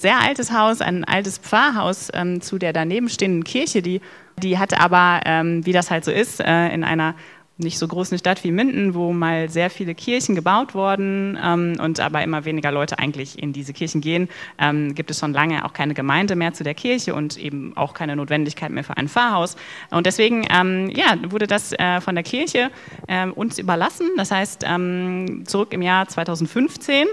sehr altes Haus, ein altes Pfarrhaus ähm, zu der daneben stehenden Kirche, die, die hatte aber, ähm, wie das halt so ist, äh, in einer nicht so groß eine Stadt wie Minden, wo mal sehr viele Kirchen gebaut wurden ähm, und aber immer weniger Leute eigentlich in diese Kirchen gehen, ähm, gibt es schon lange auch keine Gemeinde mehr zu der Kirche und eben auch keine Notwendigkeit mehr für ein Pfarrhaus. Und deswegen ähm, ja, wurde das äh, von der Kirche äh, uns überlassen. Das heißt, ähm, zurück im Jahr 2015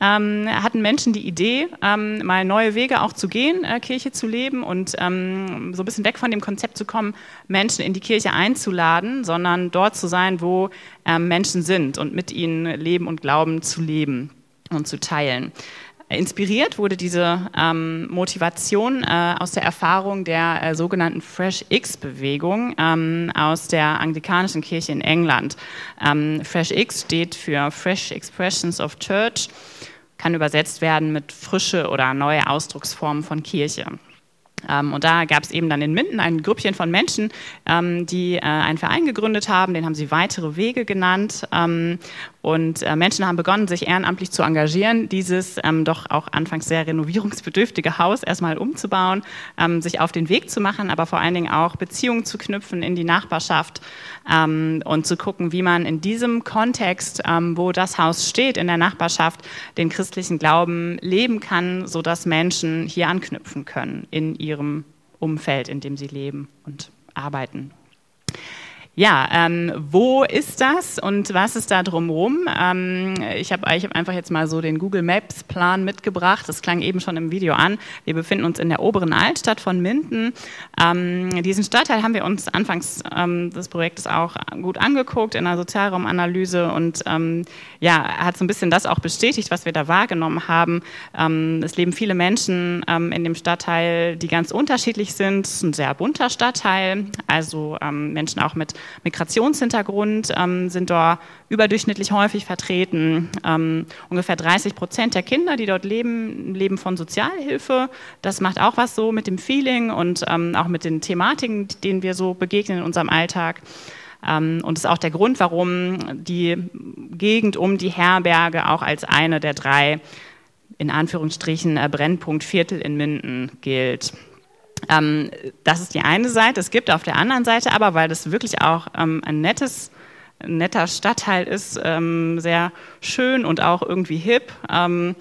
ähm, hatten Menschen die Idee, ähm, mal neue Wege auch zu gehen, äh, Kirche zu leben und so ein bisschen weg von dem Konzept zu kommen, Menschen in die Kirche einzuladen, sondern dort Ort zu sein, wo ähm, Menschen sind und mit ihnen Leben und Glauben zu leben und zu teilen. Inspiriert wurde diese ähm, Motivation äh, aus der Erfahrung der äh, sogenannten Fresh X-Bewegung ähm, aus der anglikanischen Kirche in England. Ähm, Fresh X steht für Fresh Expressions of Church, kann übersetzt werden mit frische oder neue Ausdrucksformen von Kirche. Ähm, und da gab es eben dann in Minden ein Grüppchen von Menschen, ähm, die äh, einen Verein gegründet haben, den haben sie weitere Wege genannt. Ähm, und äh, Menschen haben begonnen, sich ehrenamtlich zu engagieren, dieses ähm, doch auch anfangs sehr renovierungsbedürftige Haus erstmal umzubauen, ähm, sich auf den Weg zu machen, aber vor allen Dingen auch Beziehungen zu knüpfen in die Nachbarschaft ähm, und zu gucken, wie man in diesem Kontext, ähm, wo das Haus steht, in der Nachbarschaft, den christlichen Glauben leben kann, sodass Menschen hier anknüpfen können in ihrem Umfeld, in dem sie leben und arbeiten. Ja, ähm, wo ist das und was ist da drumherum? Ähm, ich habe hab einfach jetzt mal so den Google Maps Plan mitgebracht. Das klang eben schon im Video an. Wir befinden uns in der oberen Altstadt von Minden. Ähm, diesen Stadtteil haben wir uns anfangs ähm, des Projektes auch gut angeguckt in der Sozialraumanalyse und ähm, ja, hat so ein bisschen das auch bestätigt, was wir da wahrgenommen haben. Ähm, es leben viele Menschen in dem Stadtteil, die ganz unterschiedlich sind. Es ist ein sehr bunter Stadtteil, also Menschen auch mit Migrationshintergrund ähm, sind dort überdurchschnittlich häufig vertreten. Ähm, ungefähr 30 Prozent der Kinder, die dort leben, leben von Sozialhilfe. Das macht auch was so mit dem Feeling und ähm, auch mit den Thematiken, denen wir so begegnen in unserem Alltag. Ähm, und ist auch der Grund, warum die Gegend um die Herberge auch als eine der drei in Anführungsstrichen äh, Brennpunktviertel in Minden gilt. Ähm, das ist die eine Seite. Es gibt auf der anderen Seite aber, weil das wirklich auch ähm, ein nettes netter Stadtteil ist, ähm, sehr schön und auch irgendwie hip. Ähm,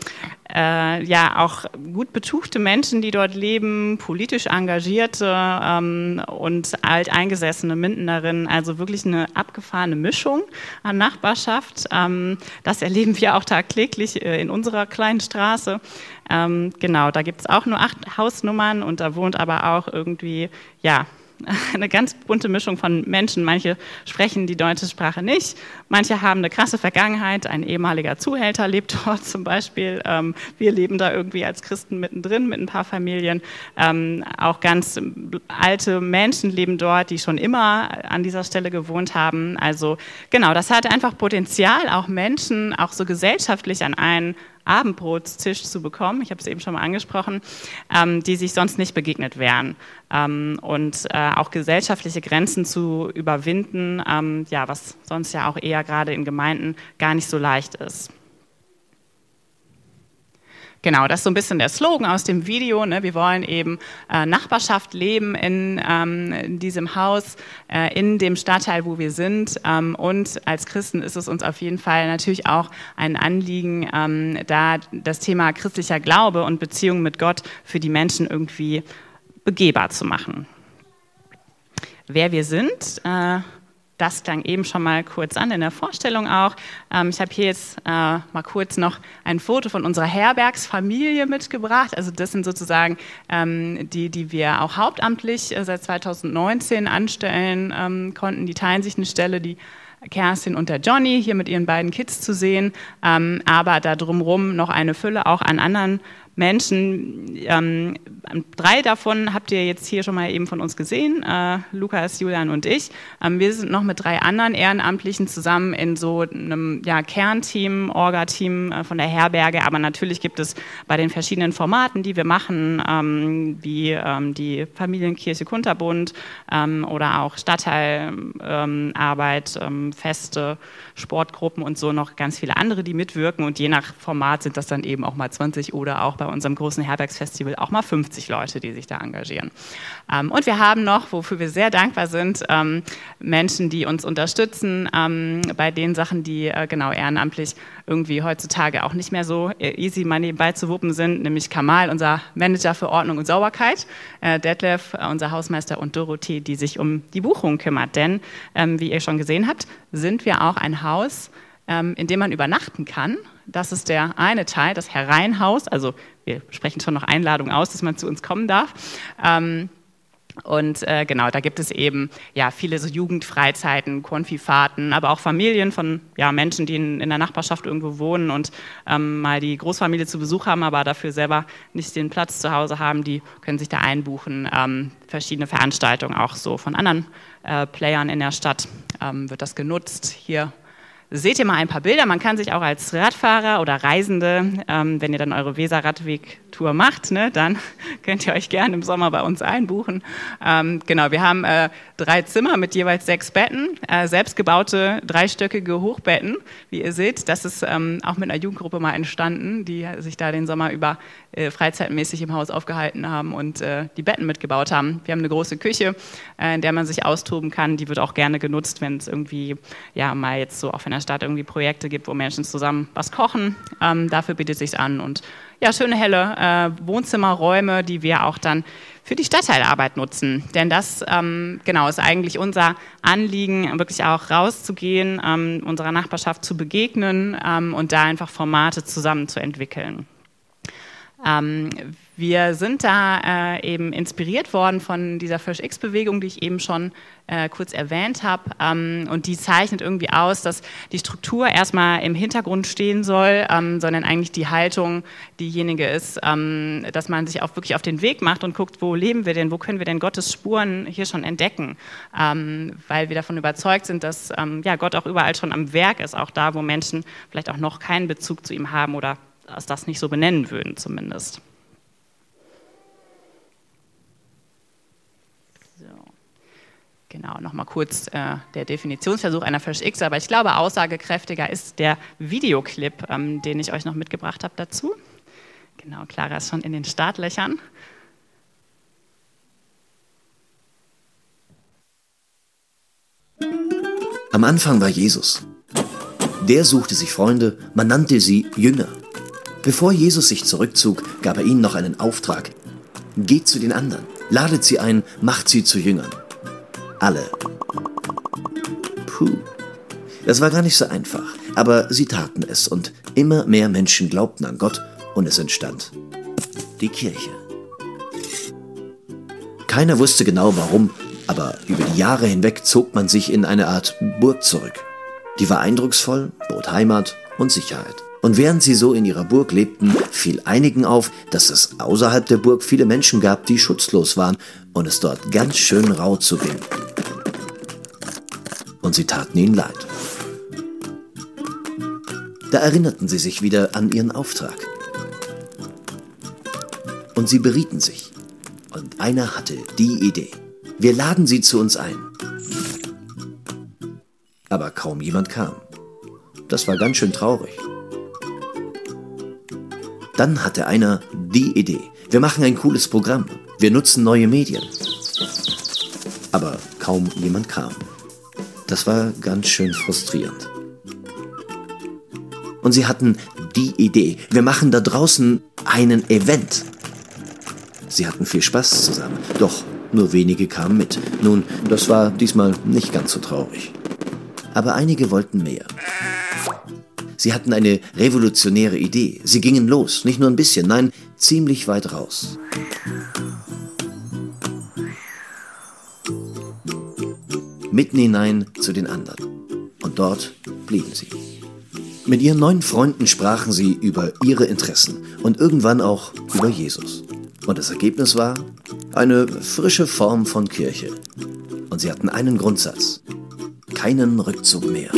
äh, ja, auch gut betuchte Menschen, die dort leben, politisch engagierte ähm, und alteingesessene Mindenerinnen, also wirklich eine abgefahrene Mischung an Nachbarschaft. Ähm, das erleben wir auch tagtäglich äh, in unserer kleinen Straße. Ähm, genau, da gibt es auch nur acht Hausnummern und da wohnt aber auch irgendwie, ja, eine ganz bunte Mischung von Menschen. Manche sprechen die deutsche Sprache nicht, manche haben eine krasse Vergangenheit. Ein ehemaliger Zuhälter lebt dort zum Beispiel. Ähm, wir leben da irgendwie als Christen mittendrin mit ein paar Familien. Ähm, auch ganz alte Menschen leben dort, die schon immer an dieser Stelle gewohnt haben. Also genau, das hat einfach Potenzial, auch Menschen, auch so gesellschaftlich an einen Abendbrotstisch zu bekommen, ich habe es eben schon mal angesprochen, ähm, die sich sonst nicht begegnet wären. Ähm, und äh, auch gesellschaftliche Grenzen zu überwinden, ähm, ja, was sonst ja auch eher gerade in Gemeinden gar nicht so leicht ist. Genau, das ist so ein bisschen der Slogan aus dem Video. Ne? Wir wollen eben äh, Nachbarschaft leben in, ähm, in diesem Haus, äh, in dem Stadtteil, wo wir sind. Ähm, und als Christen ist es uns auf jeden Fall natürlich auch ein Anliegen, ähm, da das Thema christlicher Glaube und Beziehung mit Gott für die Menschen irgendwie begehbar zu machen. Wer wir sind, äh, das klang eben schon mal kurz an in der Vorstellung auch. Ähm, ich habe hier jetzt äh, mal kurz noch ein Foto von unserer Herbergsfamilie mitgebracht. Also das sind sozusagen ähm, die, die wir auch hauptamtlich äh, seit 2019 anstellen ähm, konnten. Die teilen sich eine Stelle, die Kerstin und der Johnny hier mit ihren beiden Kids zu sehen, ähm, aber da drumherum noch eine Fülle auch an anderen Menschen. Ähm, drei davon habt ihr jetzt hier schon mal eben von uns gesehen, äh, Lukas, Julian und ich. Ähm, wir sind noch mit drei anderen Ehrenamtlichen zusammen in so einem ja, Kernteam, Orga-Team äh, von der Herberge. Aber natürlich gibt es bei den verschiedenen Formaten, die wir machen, ähm, wie ähm, die Familienkirche Kunterbund ähm, oder auch Stadtteilarbeit, ähm, Feste, Sportgruppen und so noch ganz viele andere, die mitwirken. Und je nach Format sind das dann eben auch mal 20 oder auch bei unserem großen Herbergsfestival auch mal 50 Leute, die sich da engagieren. Ähm, und wir haben noch, wofür wir sehr dankbar sind, ähm, Menschen, die uns unterstützen ähm, bei den Sachen, die äh, genau ehrenamtlich irgendwie heutzutage auch nicht mehr so äh, easy mal nebenbei zu wuppen sind, nämlich Kamal, unser Manager für Ordnung und Sauberkeit, äh, Detlef, äh, unser Hausmeister und Dorothee, die sich um die Buchung kümmert. Denn, ähm, wie ihr schon gesehen habt, sind wir auch ein Haus, ähm, in dem man übernachten kann. Das ist der eine Teil, das Hereinhaus. Also wir sprechen schon noch Einladungen aus, dass man zu uns kommen darf. Ähm, und äh, genau, da gibt es eben ja viele so Jugendfreizeiten, Konfifahrten, aber auch Familien von ja, Menschen, die in, in der Nachbarschaft irgendwo wohnen und ähm, mal die Großfamilie zu Besuch haben, aber dafür selber nicht den Platz zu Hause haben, die können sich da einbuchen. Ähm, verschiedene Veranstaltungen auch so von anderen äh, Playern in der Stadt ähm, wird das genutzt. Hier seht ihr mal ein paar Bilder. Man kann sich auch als Radfahrer oder Reisende, ähm, wenn ihr dann eure Weser-Radweg-Tour macht, ne, dann könnt ihr euch gerne im Sommer bei uns einbuchen. Ähm, genau, wir haben äh, drei Zimmer mit jeweils sechs Betten, äh, selbstgebaute dreistöckige Hochbetten, wie ihr seht. Das ist ähm, auch mit einer Jugendgruppe mal entstanden, die sich da den Sommer über äh, freizeitmäßig im Haus aufgehalten haben und äh, die Betten mitgebaut haben. Wir haben eine große Küche, äh, in der man sich austoben kann. Die wird auch gerne genutzt, wenn es irgendwie ja mal jetzt so auf einer der Stadt irgendwie Projekte gibt, wo Menschen zusammen was kochen. Ähm, dafür bietet sich an. Und ja, schöne helle äh, Wohnzimmerräume, die wir auch dann für die Stadtteilarbeit nutzen. Denn das ähm, genau ist eigentlich unser Anliegen, wirklich auch rauszugehen, ähm, unserer Nachbarschaft zu begegnen ähm, und da einfach Formate zusammen zu entwickeln. Ähm, wir sind da äh, eben inspiriert worden von dieser Fresh-X-Bewegung, die ich eben schon äh, kurz erwähnt habe. Ähm, und die zeichnet irgendwie aus, dass die Struktur erstmal im Hintergrund stehen soll, ähm, sondern eigentlich die Haltung diejenige ist, ähm, dass man sich auch wirklich auf den Weg macht und guckt, wo leben wir denn, wo können wir denn Gottes Spuren hier schon entdecken, ähm, weil wir davon überzeugt sind, dass ähm, ja, Gott auch überall schon am Werk ist, auch da, wo Menschen vielleicht auch noch keinen Bezug zu ihm haben oder das nicht so benennen würden zumindest. Genau, nochmal kurz äh, der Definitionsversuch einer Fish X, aber ich glaube, aussagekräftiger ist der Videoclip, ähm, den ich euch noch mitgebracht habe dazu. Genau, Clara ist schon in den Startlöchern. Am Anfang war Jesus. Der suchte sich Freunde, man nannte sie Jünger. Bevor Jesus sich zurückzog, gab er ihnen noch einen Auftrag. Geht zu den anderen, ladet sie ein, macht sie zu Jüngern alle. Puh. Das war gar nicht so einfach, aber sie taten es und immer mehr Menschen glaubten an Gott und es entstand die Kirche. Keiner wusste genau warum, aber über die Jahre hinweg zog man sich in eine Art Burg zurück. Die war eindrucksvoll, bot Heimat und Sicherheit. Und während sie so in ihrer Burg lebten, fiel einigen auf, dass es außerhalb der Burg viele Menschen gab, die schutzlos waren und es dort ganz schön rau zuging und sie taten ihnen leid. Da erinnerten sie sich wieder an ihren Auftrag. Und sie berieten sich. Und einer hatte die Idee. Wir laden sie zu uns ein. Aber kaum jemand kam. Das war ganz schön traurig. Dann hatte einer die Idee. Wir machen ein cooles Programm. Wir nutzen neue Medien. Aber kaum jemand kam. Das war ganz schön frustrierend. Und sie hatten die Idee, wir machen da draußen einen Event. Sie hatten viel Spaß zusammen, doch nur wenige kamen mit. Nun, das war diesmal nicht ganz so traurig. Aber einige wollten mehr. Sie hatten eine revolutionäre Idee. Sie gingen los, nicht nur ein bisschen, nein, ziemlich weit raus. mitten hinein zu den anderen. Und dort blieben sie. Mit ihren neuen Freunden sprachen sie über ihre Interessen und irgendwann auch über Jesus. Und das Ergebnis war eine frische Form von Kirche. Und sie hatten einen Grundsatz. Keinen Rückzug mehr.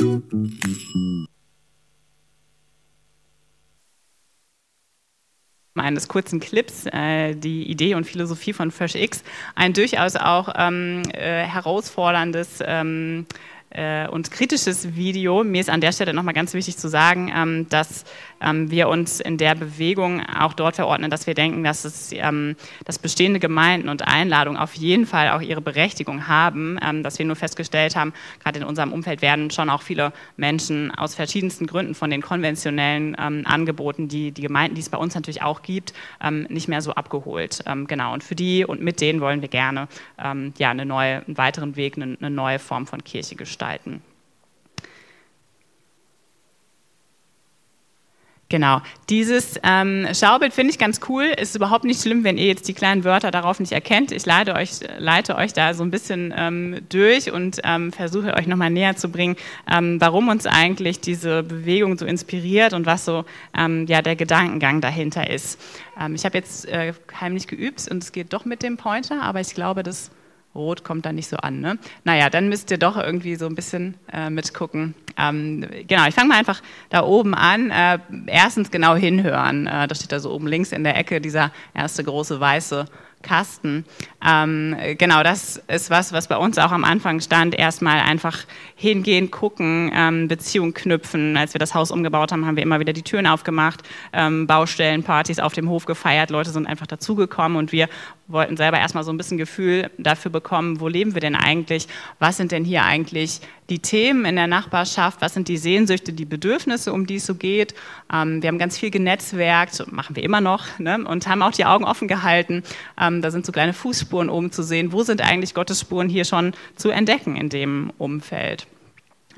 Eines kurzen Clips äh, die Idee und Philosophie von FreshX ein durchaus auch ähm, äh, herausforderndes ähm, äh, und kritisches Video. Mir ist an der Stelle nochmal ganz wichtig zu sagen, ähm, dass wir uns in der Bewegung auch dort verordnen, dass wir denken, dass, es, ähm, dass bestehende Gemeinden und Einladungen auf jeden Fall auch ihre Berechtigung haben, ähm, dass wir nur festgestellt haben, gerade in unserem Umfeld werden schon auch viele Menschen aus verschiedensten Gründen von den konventionellen ähm, Angeboten, die die Gemeinden, die es bei uns natürlich auch gibt, ähm, nicht mehr so abgeholt. Ähm, genau. Und für die und mit denen wollen wir gerne ja, eine neue, einen weiteren Weg, eine, eine neue Form von Kirche gestalten. Genau. Dieses ähm, Schaubild finde ich ganz cool. Ist überhaupt nicht schlimm, wenn ihr jetzt die kleinen Wörter darauf nicht erkennt. Ich leite euch, leite euch da so ein bisschen ähm, durch und ähm, versuche euch nochmal näher zu bringen, ähm, warum uns eigentlich diese Bewegung so inspiriert und was so ähm, ja, der Gedankengang dahinter ist. Ähm, ich habe jetzt äh, heimlich geübt und es geht doch mit dem Pointer, aber ich glaube, das Rot kommt da nicht so an. Ne? Naja, dann müsst ihr doch irgendwie so ein bisschen äh, mitgucken. Ähm, genau, ich fange mal einfach da oben an. Äh, erstens genau hinhören. Äh, da steht da so oben links in der Ecke dieser erste große weiße Kasten. Ähm, genau, das ist was, was bei uns auch am Anfang stand. Erstmal einfach hingehen, gucken, ähm, Beziehung knüpfen. Als wir das Haus umgebaut haben, haben wir immer wieder die Türen aufgemacht, ähm, Baustellen, auf dem Hof gefeiert. Leute sind einfach dazugekommen und wir wollten selber erstmal so ein bisschen Gefühl dafür bekommen, wo leben wir denn eigentlich? Was sind denn hier eigentlich die Themen in der Nachbarschaft? Was sind die Sehnsüchte, die Bedürfnisse, um die es so geht? Ähm, wir haben ganz viel genetzwerkt, machen wir immer noch, ne? und haben auch die Augen offen gehalten. Ähm, da sind so kleine Fußspuren oben zu sehen. Wo sind eigentlich Gottes Spuren hier schon zu entdecken in dem Umfeld?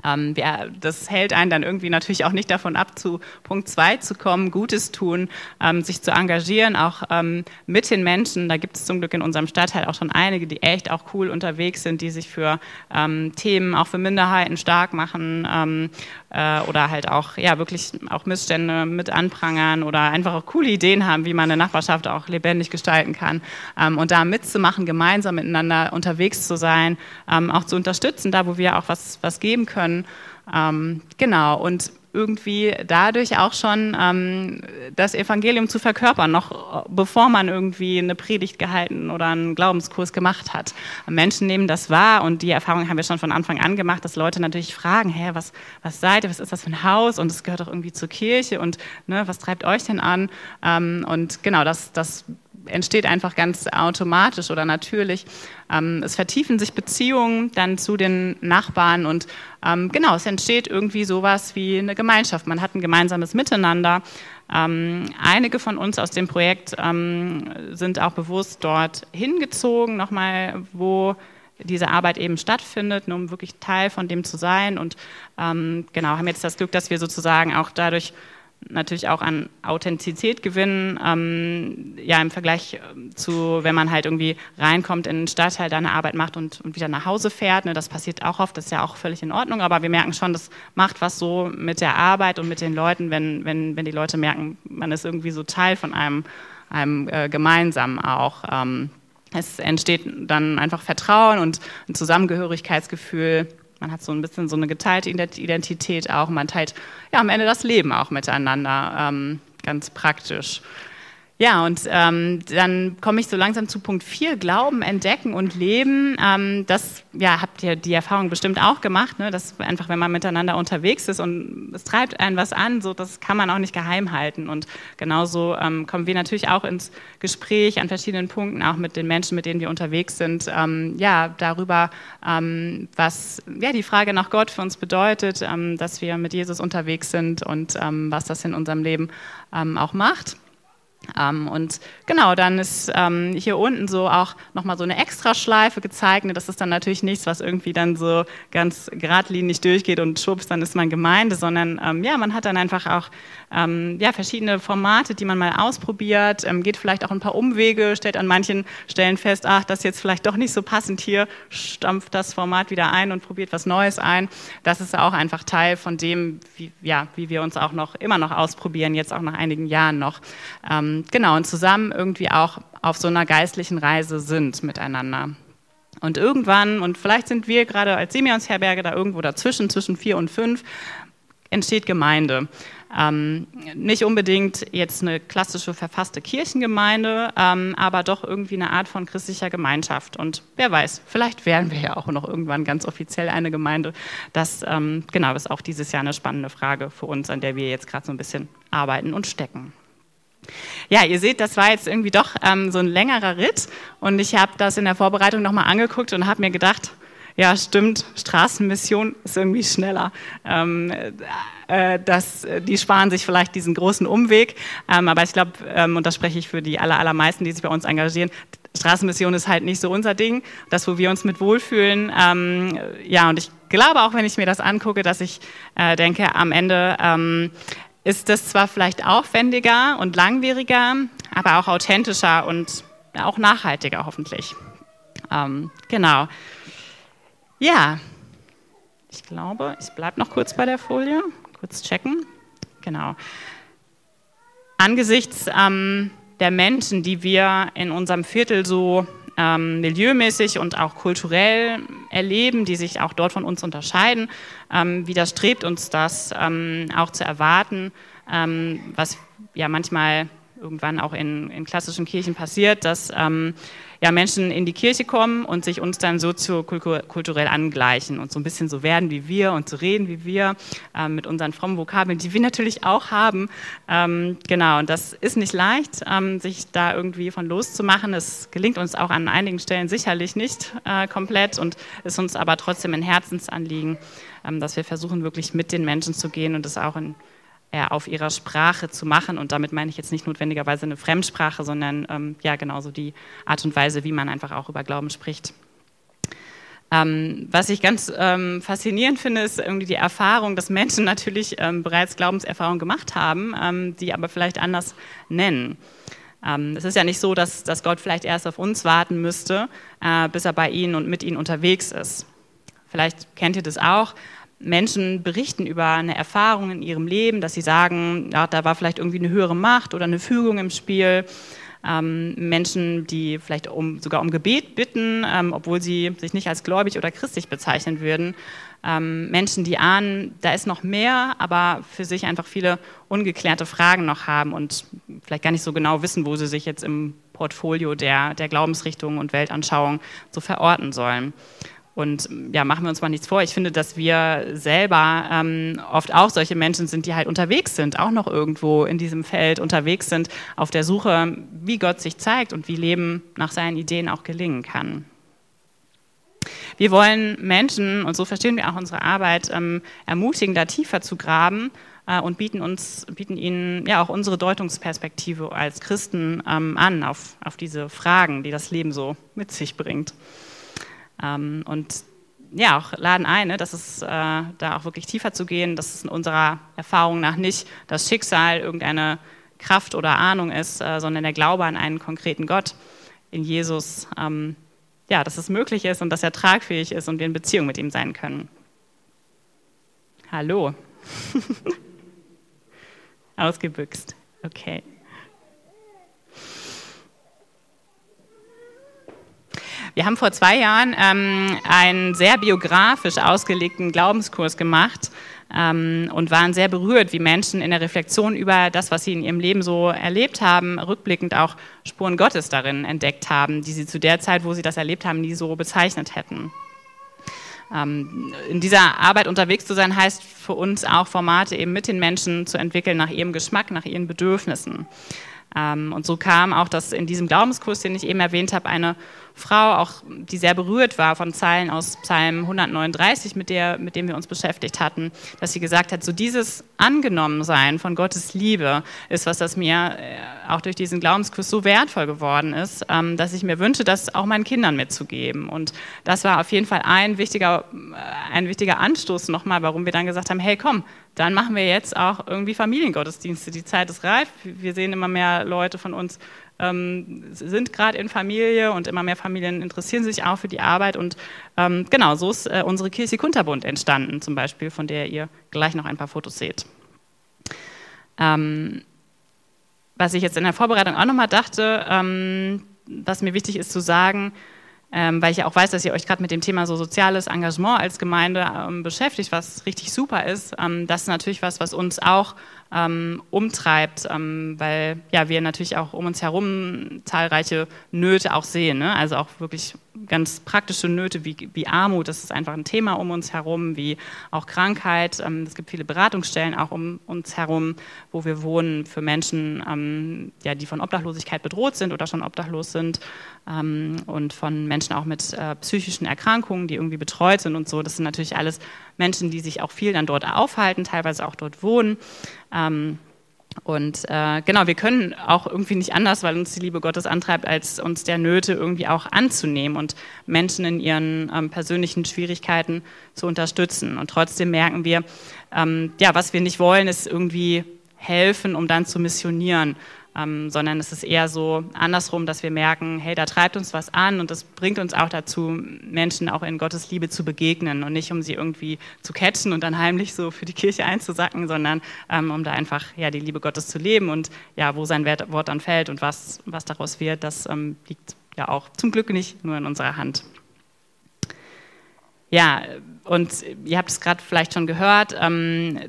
Ähm, ja, das hält einen dann irgendwie natürlich auch nicht davon ab, zu Punkt 2 zu kommen, Gutes tun, ähm, sich zu engagieren, auch ähm, mit den Menschen. Da gibt es zum Glück in unserem Stadtteil auch schon einige, die echt auch cool unterwegs sind, die sich für ähm, Themen, auch für Minderheiten stark machen ähm, äh, oder halt auch ja wirklich auch Missstände mit anprangern oder einfach auch coole Ideen haben, wie man eine Nachbarschaft auch lebendig gestalten kann. Ähm, und da mitzumachen, gemeinsam miteinander unterwegs zu sein, auch zu unterstützen, da wo wir auch was, was geben können können. Ähm, genau, und irgendwie dadurch auch schon ähm, das Evangelium zu verkörpern, noch bevor man irgendwie eine Predigt gehalten oder einen Glaubenskurs gemacht hat. Menschen nehmen das wahr und die Erfahrung haben wir schon von Anfang an gemacht, dass Leute natürlich fragen, hä, was, was seid ihr, was ist das für ein Haus und es gehört doch irgendwie zur Kirche und ne, was treibt euch denn an? Ähm, und genau, das, das entsteht einfach ganz automatisch oder natürlich. Ähm, es vertiefen sich Beziehungen dann zu den Nachbarn und ähm, genau, es entsteht irgendwie sowas wie eine Gemeinschaft. Man hat ein gemeinsames Miteinander. Ähm, einige von uns aus dem Projekt ähm, sind auch bewusst dort hingezogen, nochmal, wo diese Arbeit eben stattfindet, um wirklich Teil von dem zu sein. Und ähm, genau, haben jetzt das Glück, dass wir sozusagen auch dadurch natürlich auch an Authentizität gewinnen, ähm, ja im Vergleich ähm, zu, wenn man halt irgendwie reinkommt in den Stadtteil, da eine Arbeit macht und, und wieder nach Hause fährt. Ne, das passiert auch oft, das ist ja auch völlig in Ordnung, aber wir merken schon, das macht was so mit der Arbeit und mit den Leuten, wenn, wenn, wenn die Leute merken, man ist irgendwie so Teil von einem, einem äh, gemeinsamen auch. Ähm, es entsteht dann einfach Vertrauen und ein Zusammengehörigkeitsgefühl man hat so ein bisschen so eine geteilte Identität auch. Man teilt ja am Ende das Leben auch miteinander, ähm, ganz praktisch. Ja, und ähm, dann komme ich so langsam zu Punkt 4, Glauben, Entdecken und Leben. Ähm, das ja, habt ihr die Erfahrung bestimmt auch gemacht, ne? dass einfach, wenn man miteinander unterwegs ist und es treibt einen was an, so das kann man auch nicht geheim halten. Und genauso ähm, kommen wir natürlich auch ins Gespräch an verschiedenen Punkten, auch mit den Menschen, mit denen wir unterwegs sind, ähm, ja, darüber, ähm, was ja, die Frage nach Gott für uns bedeutet, ähm, dass wir mit Jesus unterwegs sind und was das in unserem Leben auch macht. Ähm, und genau, dann ist ähm, hier unten so auch nochmal so eine Extraschleife gezeigt. Das ist dann natürlich nichts, was irgendwie dann so ganz geradlinig durchgeht und schwupps, dann ist man Gemeinde, sondern ähm, ja, man hat dann einfach auch ähm, ja, verschiedene Formate, die man mal ausprobiert, ähm, geht vielleicht auch ein paar Umwege, stellt an manchen Stellen fest, ach, das ist jetzt vielleicht doch nicht so passend hier, stampft das Format wieder ein und probiert was Neues ein. Das ist auch einfach Teil von dem, wie, ja, wie wir uns auch noch immer noch ausprobieren, jetzt auch nach einigen Jahren noch. Ähm, genau, und zusammen irgendwie auch auf so einer geistlichen Reise sind miteinander. Und irgendwann, und vielleicht sind wir gerade als Simeonsherberge da irgendwo dazwischen, zwischen vier und fünf, entsteht Gemeinde. Ähm, nicht unbedingt jetzt eine klassische verfasste Kirchengemeinde, ähm, aber doch irgendwie eine Art von christlicher Gemeinschaft. Und wer weiß, vielleicht werden wir ja auch noch irgendwann ganz offiziell eine Gemeinde. Das ähm, genau ist auch dieses Jahr eine spannende Frage für uns, an der wir jetzt gerade so ein bisschen arbeiten und stecken. Ja, ihr seht, das war jetzt irgendwie doch ähm, so ein längerer Ritt und ich habe das in der Vorbereitung nochmal angeguckt und habe mir gedacht, ja, stimmt, Straßenmission ist irgendwie schneller. Ähm, äh, das, die sparen sich vielleicht diesen großen Umweg, ähm, aber ich glaube, ähm, und da spreche ich für die aller, allermeisten, die sich bei uns engagieren, Straßenmission ist halt nicht so unser Ding, das, wo wir uns mit wohlfühlen. Ähm, ja, und ich glaube auch, wenn ich mir das angucke, dass ich äh, denke, am Ende ähm, ist das zwar vielleicht aufwendiger und langwieriger, aber auch authentischer und auch nachhaltiger hoffentlich. Ähm, genau. Ja, ich glaube, ich bleibe noch kurz bei der Folie. Kurz checken. Genau. Angesichts ähm, der Menschen, die wir in unserem Viertel so ähm, milieumäßig und auch kulturell erleben, die sich auch dort von uns unterscheiden, ähm, widerstrebt uns das ähm, auch zu erwarten, ähm, was ja manchmal irgendwann auch in, in klassischen Kirchen passiert, dass ähm, ja, Menschen in die Kirche kommen und sich uns dann soziokulturell angleichen und so ein bisschen so werden wie wir und so reden wie wir äh, mit unseren frommen Vokabeln, die wir natürlich auch haben. Ähm, genau, und das ist nicht leicht, ähm, sich da irgendwie von loszumachen. Es gelingt uns auch an einigen Stellen sicherlich nicht äh, komplett und ist uns aber trotzdem ein Herzensanliegen, ähm, dass wir versuchen, wirklich mit den Menschen zu gehen und es auch in auf ihrer Sprache zu machen. Und damit meine ich jetzt nicht notwendigerweise eine Fremdsprache, sondern ähm, ja genauso die Art und Weise, wie man einfach auch über Glauben spricht. Ähm, was ich ganz ähm, faszinierend finde, ist irgendwie die Erfahrung, dass Menschen natürlich ähm, bereits Glaubenserfahrungen gemacht haben, ähm, die aber vielleicht anders nennen. Ähm, es ist ja nicht so, dass, dass Gott vielleicht erst auf uns warten müsste, äh, bis er bei ihnen und mit ihnen unterwegs ist. Vielleicht kennt ihr das auch. Menschen berichten über eine Erfahrung in ihrem Leben, dass sie sagen, ja, da war vielleicht irgendwie eine höhere Macht oder eine Fügung im Spiel. Ähm, Menschen, die vielleicht um, sogar um Gebet bitten, ähm, obwohl sie sich nicht als gläubig oder christlich bezeichnen würden. Ähm, Menschen, die ahnen, da ist noch mehr, aber für sich einfach viele ungeklärte Fragen noch haben und vielleicht gar nicht so genau wissen, wo sie sich jetzt im Portfolio der, der Glaubensrichtungen und Weltanschauung so verorten sollen. Und ja, machen wir uns mal nichts vor. Ich finde, dass wir selber ähm, oft auch solche Menschen sind, die halt unterwegs sind, auch noch irgendwo in diesem Feld unterwegs sind, auf der Suche, wie Gott sich zeigt und wie Leben nach seinen Ideen auch gelingen kann. Wir wollen Menschen, und so verstehen wir auch unsere Arbeit, ähm, ermutigen, da tiefer zu graben äh, und bieten, uns, bieten ihnen ja auch unsere Deutungsperspektive als Christen ähm, an auf, auf diese Fragen, die das Leben so mit sich bringt. Ähm, und ja, auch laden ein, ne, dass es äh, da auch wirklich tiefer zu gehen, dass es in unserer Erfahrung nach nicht das Schicksal irgendeine Kraft oder Ahnung ist, äh, sondern der Glaube an einen konkreten Gott in Jesus, ähm, ja, dass es möglich ist und dass er tragfähig ist und wir in Beziehung mit ihm sein können. Hallo. Ausgebüxt. Okay. Wir haben vor zwei Jahren ähm, einen sehr biografisch ausgelegten Glaubenskurs gemacht ähm, und waren sehr berührt, wie Menschen in der Reflexion über das, was sie in ihrem Leben so erlebt haben, rückblickend auch Spuren Gottes darin entdeckt haben, die sie zu der Zeit, wo sie das erlebt haben, nie so bezeichnet hätten. Ähm, in dieser Arbeit unterwegs zu sein, heißt für uns auch Formate eben mit den Menschen zu entwickeln nach ihrem Geschmack, nach ihren Bedürfnissen. Ähm, und so kam auch das in diesem Glaubenskurs, den ich eben erwähnt habe, eine Frau, auch die sehr berührt war von Zeilen aus Psalm 139, mit, der, mit dem wir uns beschäftigt hatten, dass sie gesagt hat, so dieses Angenommensein von Gottes Liebe ist was, das mir äh, auch durch diesen Glaubenskurs so wertvoll geworden ist, ähm, dass ich mir wünsche, das auch meinen Kindern mitzugeben. Und das war auf jeden Fall ein wichtiger, äh, ein wichtiger Anstoß nochmal, warum wir dann gesagt haben, hey komm, dann machen wir jetzt auch irgendwie Familiengottesdienste. Die Zeit ist reif. Wir sehen immer mehr Leute von uns ähm, sind gerade in Familie und immer mehr Familien interessieren sich auch für die Arbeit. Und ähm, genau, so ist äh, unsere Kirche Kunterbund entstanden, zum Beispiel, von der ihr gleich noch ein paar Fotos seht. Ähm, was ich jetzt in der Vorbereitung auch nochmal dachte, ähm, was mir wichtig ist zu sagen, ähm, weil ich ja auch weiß, dass ihr euch gerade mit dem Thema so soziales Engagement als Gemeinde ähm, beschäftigt, was richtig super ist. Das ist natürlich was, was uns auch ähm, umtreibt, ähm, weil ja wir natürlich auch um uns herum zahlreiche Nöte auch sehen. Ne? Also auch wirklich ganz praktische Nöte wie, wie Armut, das ist einfach ein Thema um uns herum, wie auch Krankheit. Ähm, es gibt viele Beratungsstellen auch um uns herum, wo wir wohnen für Menschen, ähm, ja, die von Obdachlosigkeit bedroht sind oder schon obdachlos sind ähm, und von Menschen auch mit äh, psychischen Erkrankungen, die irgendwie betreut sind und so. Das sind natürlich alles Menschen, die sich auch viel dann dort aufhalten, teilweise auch dort wohnen. Und äh, genau, wir können auch irgendwie nicht anders, weil uns die Liebe Gottes antreibt, als uns der Nöte irgendwie auch anzunehmen und Menschen in ihren ähm, persönlichen Schwierigkeiten zu unterstützen. Und trotzdem merken wir, ähm, ja, was wir nicht wollen, ist irgendwie helfen, um dann zu missionieren ähm, sondern es ist eher so andersrum, dass wir merken, hey, da treibt uns was an und das bringt uns auch dazu, Menschen auch in Gottes Liebe zu begegnen und nicht um sie irgendwie zu catchen und dann heimlich so für die Kirche einzusacken, sondern ähm, um da einfach ja die Liebe Gottes zu leben und ja, wo sein Wort dann fällt und was, was daraus wird, das ähm, liegt ja auch zum Glück nicht nur in unserer Hand. Ja, und ihr habt es gerade vielleicht schon gehört, ähm,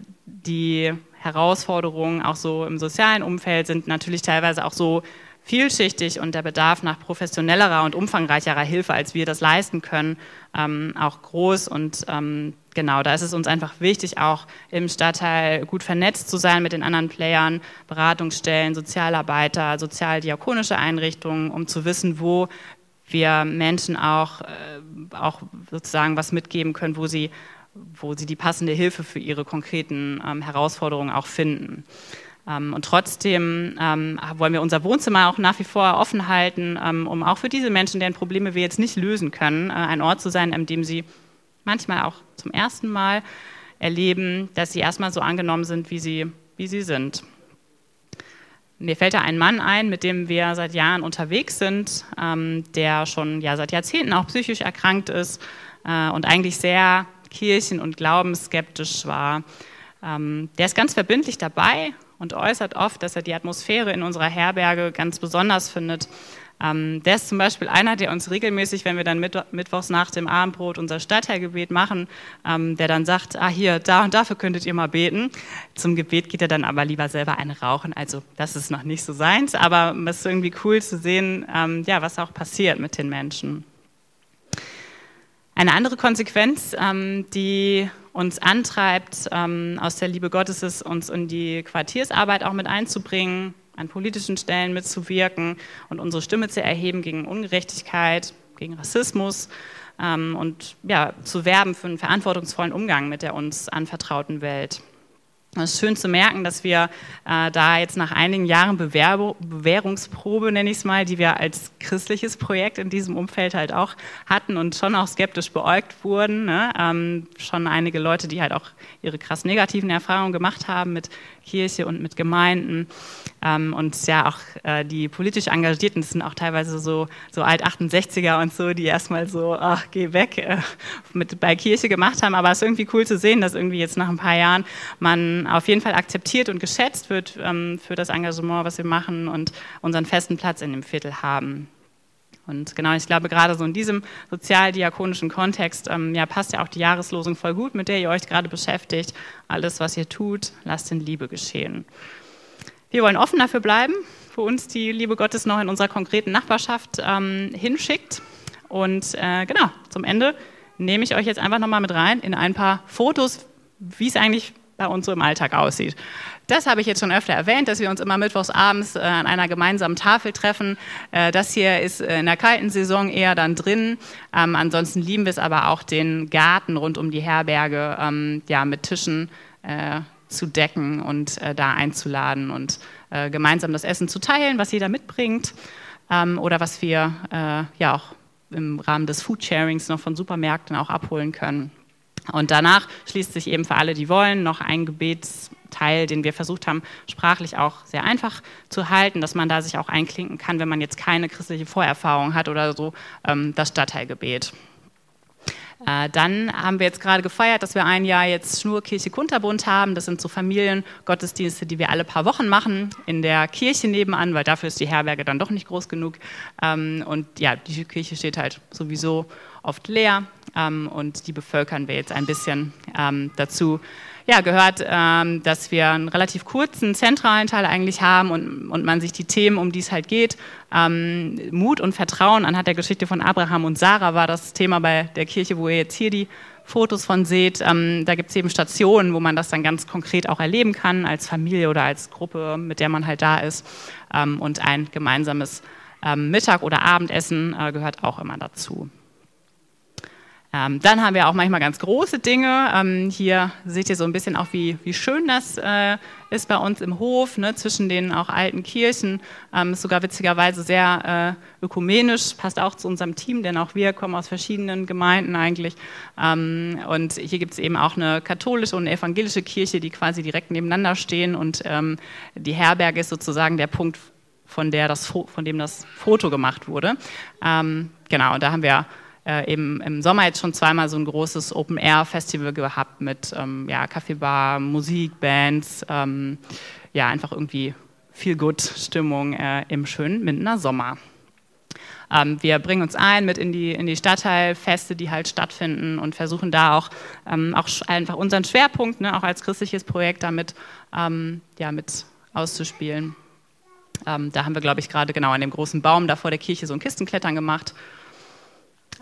die Herausforderungen auch so im sozialen Umfeld sind natürlich teilweise auch so vielschichtig und der Bedarf nach professionellerer und umfangreicherer Hilfe, als wir das leisten können, ähm, auch groß. Und ähm, genau, da ist es uns einfach wichtig, auch im Stadtteil gut vernetzt zu sein mit den anderen Playern, Beratungsstellen, Sozialarbeiter, sozialdiakonische Einrichtungen, um zu wissen, wo wir Menschen auch, äh, auch sozusagen was mitgeben können, wo sie wo sie die passende Hilfe für ihre konkreten ähm, Herausforderungen auch finden. Ähm, und trotzdem ähm, wollen wir unser Wohnzimmer auch nach wie vor offen halten, ähm, um auch für diese Menschen, deren Probleme wir jetzt nicht lösen können, äh, ein Ort zu sein, an dem sie manchmal auch zum ersten Mal erleben, dass sie erstmal so angenommen sind, wie sie, wie sie sind. Mir fällt da ein Mann ein, mit dem wir seit Jahren unterwegs sind, ähm, der schon ja, seit Jahrzehnten auch psychisch erkrankt ist äh, und eigentlich sehr kirchen- und glaubensskeptisch war. Ähm, der ist ganz verbindlich dabei und äußert oft, dass er die Atmosphäre in unserer Herberge ganz besonders findet. Ähm, der ist zum Beispiel einer, der uns regelmäßig, wenn wir dann mit, mittwochs nach dem Abendbrot unser Stadtteilgebet machen, ähm, der dann sagt, ah hier, da und dafür könntet ihr mal beten. Zum Gebet geht er dann aber lieber selber eine rauchen. Also das ist noch nicht so seins, aber es ist irgendwie cool zu sehen, ja, was auch passiert mit den Menschen. Eine andere Konsequenz, ähm, die uns antreibt, ähm, aus der Liebe Gottes ist, uns in die Quartiersarbeit auch mit einzubringen, an politischen Stellen mitzuwirken und unsere Stimme zu erheben gegen Ungerechtigkeit, gegen Rassismus ähm, und ja, zu werben für einen verantwortungsvollen Umgang mit der uns anvertrauten Welt. Es ist schön zu merken, dass wir äh, da jetzt nach einigen Jahren Bewerb Bewährungsprobe, nenne ich es mal, die wir als christliches Projekt in diesem Umfeld halt auch hatten und schon auch skeptisch beäugt wurden. Ne? Ähm, schon einige Leute, die halt auch ihre krass negativen Erfahrungen gemacht haben mit Kirche und mit Gemeinden. Ähm, und ja, auch äh, die politisch Engagierten, das sind auch teilweise so, so Alt-68er und so, die erstmal so, ach, geh weg, äh, mit bei Kirche gemacht haben. Aber es ist irgendwie cool zu sehen, dass irgendwie jetzt nach ein paar Jahren man auf jeden Fall akzeptiert und geschätzt wird ähm, für das Engagement, was wir machen und unseren festen Platz in dem Viertel haben. Und genau, ich glaube, gerade so in diesem sozialdiakonischen Kontext ähm, ja, passt ja auch die Jahreslosung voll gut, mit der ihr euch gerade beschäftigt. Alles, was ihr tut, lasst in Liebe geschehen. Wir wollen offen dafür bleiben, wo uns die Liebe Gottes noch in unserer konkreten Nachbarschaft ähm, hinschickt. Und äh, genau, zum Ende nehme ich euch jetzt einfach nochmal mit rein in ein paar Fotos, wie es eigentlich bei uns so im Alltag aussieht. Das habe ich jetzt schon öfter erwähnt, dass wir uns immer mittwochs abends äh, an einer gemeinsamen Tafel treffen. Äh, das hier ist äh, in der kalten Saison eher dann drin. Ähm, ansonsten lieben wir es aber auch, den Garten rund um die Herberge ähm, ja, mit Tischen zu decken und da einzuladen und gemeinsam das Essen zu teilen, was jeder mitbringt ähm, oder was wir ja auch im Rahmen des Foodsharings noch von Supermärkten auch abholen können. Und danach schließt sich eben für alle, die wollen, noch ein Gebetsteil, den wir versucht haben, sprachlich auch sehr einfach zu halten, dass man da sich auch einklinken kann, wenn man jetzt keine christliche Vorerfahrung hat oder so, ähm, das Stadtteilgebet. Äh, dann haben wir jetzt gerade gefeiert, dass wir ein Jahr jetzt Schnurkirche Kunterbund haben. Das sind so Familiengottesdienste, die wir alle paar Wochen machen in der Kirche nebenan, weil dafür ist die Herberge dann doch nicht groß genug. Ähm, und ja, die Kirche steht halt sowieso oft leer ähm, und die bevölkern wir jetzt ein bisschen ähm, dazu ja, gehört, ähm, dass wir einen relativ kurzen zentralen Teil eigentlich haben und, und man sich die Themen, um die es halt geht, ähm, Mut und Vertrauen anhand der Geschichte von Abraham und Sarah war das Thema bei der Kirche, wo ihr jetzt hier die Fotos von seht. Ähm, da gibt es eben Stationen, wo man das dann ganz konkret auch erleben kann, als Familie oder als Gruppe, mit der man halt da ist. Ähm, und ein gemeinsames ähm, Mittag- oder Abendessen äh, gehört auch immer dazu. Ähm, dann haben wir auch manchmal ganz große Dinge. Ähm, hier seht ihr so ein bisschen auch, wie, wie schön das äh, ist bei uns im Hof, ne, zwischen den auch alten Kirchen. Ähm, ist sogar witzigerweise sehr äh, ökumenisch, passt auch zu unserem Team, denn auch wir kommen aus verschiedenen Gemeinden eigentlich. Ähm, und hier gibt es eben auch eine katholische und eine evangelische Kirche, die quasi direkt nebeneinander stehen. Und ähm, die Herberge ist sozusagen der Punkt, von, der das, von dem das Foto gemacht wurde. Ähm, genau, da haben wir äh, eben im Sommer jetzt schon zweimal so ein großes Open-Air-Festival gehabt mit ähm, ja, Kaffeebar, Musik, Bands, ähm, ja, einfach irgendwie viel gut Stimmung äh, im schönen Mindener Sommer. Ähm, wir bringen uns ein mit in die, in die Stadtteilfeste, die halt stattfinden und versuchen da auch, ähm, auch einfach unseren Schwerpunkt, ne, auch als christliches Projekt damit ähm, ja, mit auszuspielen. Ähm, da haben wir, glaube ich, gerade genau an dem großen Baum da vor der Kirche so ein Kistenklettern gemacht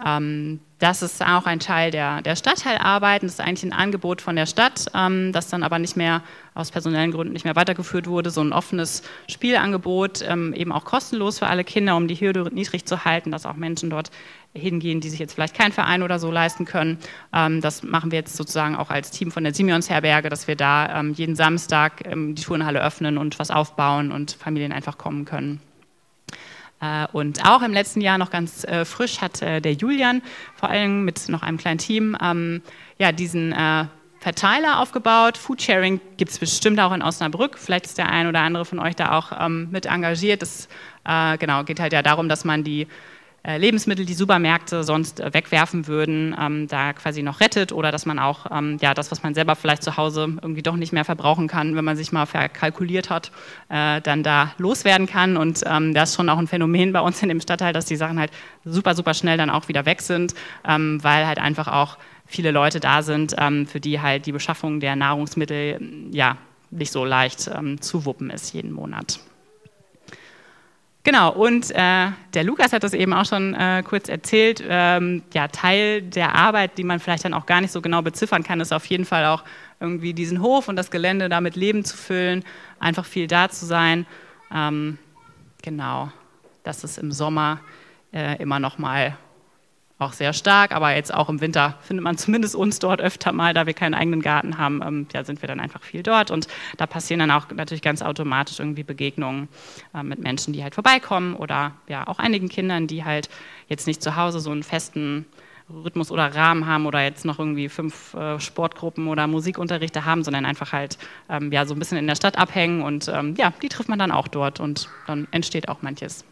ähm, das ist auch ein Teil der, der Stadtteilarbeiten. Das ist eigentlich ein Angebot von der Stadt, ähm, das dann aber nicht mehr aus personellen Gründen nicht mehr weitergeführt wurde. So ein offenes Spielangebot, ähm, eben auch kostenlos für alle Kinder, um die Hürde niedrig zu halten, dass auch Menschen dort hingehen, die sich jetzt vielleicht keinen Verein oder so leisten können. Ähm, das machen wir jetzt sozusagen auch als Team von der Simeonsherberge, dass wir da ähm, jeden Samstag ähm, die Turnhalle öffnen und was aufbauen und Familien einfach kommen können. Äh, und auch im letzten Jahr noch ganz äh, frisch hat äh, der Julian, vor allem mit noch einem kleinen Team, ähm, ja, diesen Verteiler aufgebaut. Foodsharing gibt es bestimmt auch in Osnabrück. Vielleicht ist der ein oder andere von euch da auch ähm, mit engagiert. Das genau, geht halt ja darum, dass man die Lebensmittel, die Supermärkte sonst äh, wegwerfen würden, ähm, da quasi noch rettet oder dass man auch ähm, ja, das, was man selber vielleicht zu Hause irgendwie doch nicht mehr verbrauchen kann, wenn man sich mal verkalkuliert hat, äh, dann da loswerden kann. Und ähm, das ist schon auch ein Phänomen bei uns in dem Stadtteil, dass die Sachen halt super, super schnell dann auch wieder weg sind, ähm, weil halt einfach auch viele Leute da sind, ähm, für die halt die Beschaffung der Nahrungsmittel ja nicht so leicht ähm, zu wuppen ist jeden Monat. Genau, und äh, der Lukas hat das eben auch schon äh, kurz erzählt. Ähm, ja, Teil der Arbeit, die man vielleicht dann auch gar nicht so genau beziffern kann, ist auf jeden Fall auch irgendwie diesen Hof und das Gelände damit Leben zu füllen, einfach viel da zu sein. Ähm, genau, das ist im Sommer äh, immer noch mal auch sehr stark, aber jetzt auch im Winter findet man zumindest uns dort öfter mal, da wir keinen eigenen Garten haben, ähm, ja, sind wir dann einfach viel dort und da passieren dann auch natürlich ganz automatisch irgendwie Begegnungen äh, mit Menschen, die halt vorbeikommen oder ja auch einigen Kindern, die halt jetzt nicht zu Hause so einen festen Rhythmus oder Rahmen haben oder jetzt noch irgendwie fünf äh, Sportgruppen oder Musikunterrichte haben, sondern einfach halt ähm, ja so ein bisschen in der Stadt abhängen und ähm, ja, die trifft man dann auch dort und dann entsteht auch manches.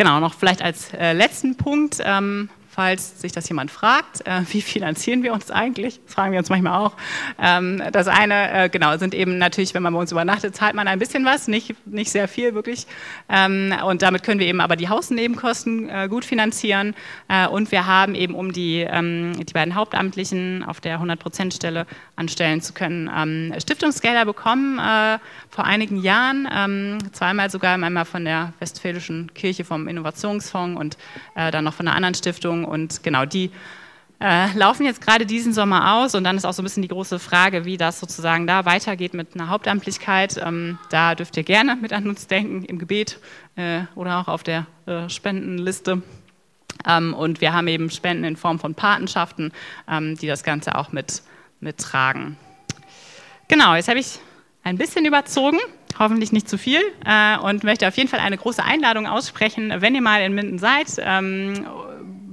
Genau, noch vielleicht als äh, letzten Punkt, ähm, falls sich das jemand fragt, äh, wie finanzieren wir uns eigentlich? Das fragen wir uns manchmal auch. Ähm, das eine, äh, genau, sind eben natürlich, wenn man bei uns übernachtet, zahlt man ein bisschen was, nicht, nicht sehr viel wirklich. Ähm, und damit können wir eben aber die Hausnebenkosten äh, gut finanzieren. Äh, und wir haben eben, um die, ähm, die beiden Hauptamtlichen auf der 100%-Stelle anstellen zu können, ähm, Stiftungsgelder bekommen äh, vor einigen Jahren, ähm, zweimal sogar, einmal von der Westfälischen Kirche vom Innovationsfonds und äh, dann noch von einer anderen Stiftung und genau die äh, laufen jetzt gerade diesen Sommer aus und dann ist auch so ein bisschen die große Frage, wie das sozusagen da weitergeht mit einer Hauptamtlichkeit. Ähm, da dürft ihr gerne mit an uns denken im Gebet äh, oder auch auf der äh, Spendenliste. Ähm, und wir haben eben Spenden in Form von Patenschaften, ähm, die das Ganze auch mit, mittragen. Genau, jetzt habe ich ein bisschen überzogen, hoffentlich nicht zu viel, äh, und möchte auf jeden Fall eine große Einladung aussprechen, wenn ihr mal in Minden seid. Ähm,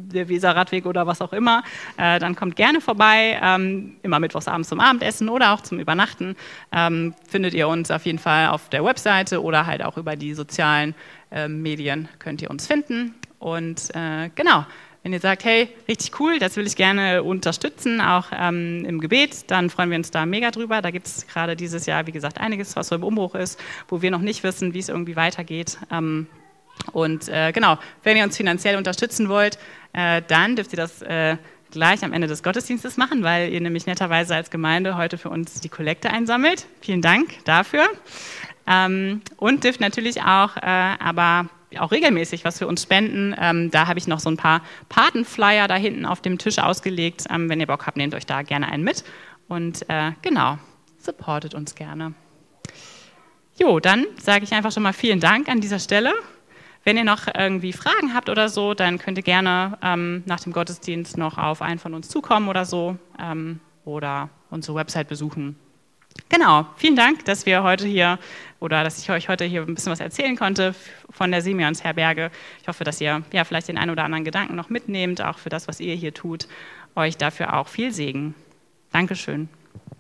der Weser-Radweg oder was auch immer, äh, dann kommt gerne vorbei. Ähm, immer mittwochsabends zum Abendessen oder auch zum Übernachten. Ähm, findet ihr uns auf jeden Fall auf der Webseite oder halt auch über die sozialen äh, Medien könnt ihr uns finden. Und äh, genau, wenn ihr sagt, hey, richtig cool, das will ich gerne unterstützen, auch ähm, im Gebet, dann freuen wir uns da mega drüber. Da gibt es gerade dieses Jahr, wie gesagt, einiges, was so im Umbruch ist, wo wir noch nicht wissen, wie es irgendwie weitergeht. Ähm, und äh, genau, wenn ihr uns finanziell unterstützen wollt, äh, dann dürft ihr das äh, gleich am Ende des Gottesdienstes machen, weil ihr nämlich netterweise als Gemeinde heute für uns die Kollekte einsammelt. Vielen Dank dafür. Ähm, und dürft natürlich auch, äh, aber auch regelmäßig was für uns spenden. Ähm, da habe ich noch so ein paar Patenflyer da hinten auf dem Tisch ausgelegt. Ähm, wenn ihr Bock habt, nehmt euch da gerne einen mit. Und äh, genau, supportet uns gerne. Jo, dann sage ich einfach schon mal vielen Dank an dieser Stelle. Wenn ihr noch irgendwie Fragen habt oder so, dann könnt ihr gerne ähm, nach dem Gottesdienst noch auf einen von uns zukommen oder so ähm, oder unsere Website besuchen. Genau, vielen Dank, dass wir heute hier oder dass ich euch heute hier ein bisschen was erzählen konnte von der Simeons Herberge. Ich hoffe, dass ihr ja vielleicht den einen oder anderen Gedanken noch mitnehmt, auch für das, was ihr hier tut. Euch dafür auch viel Segen. Dankeschön.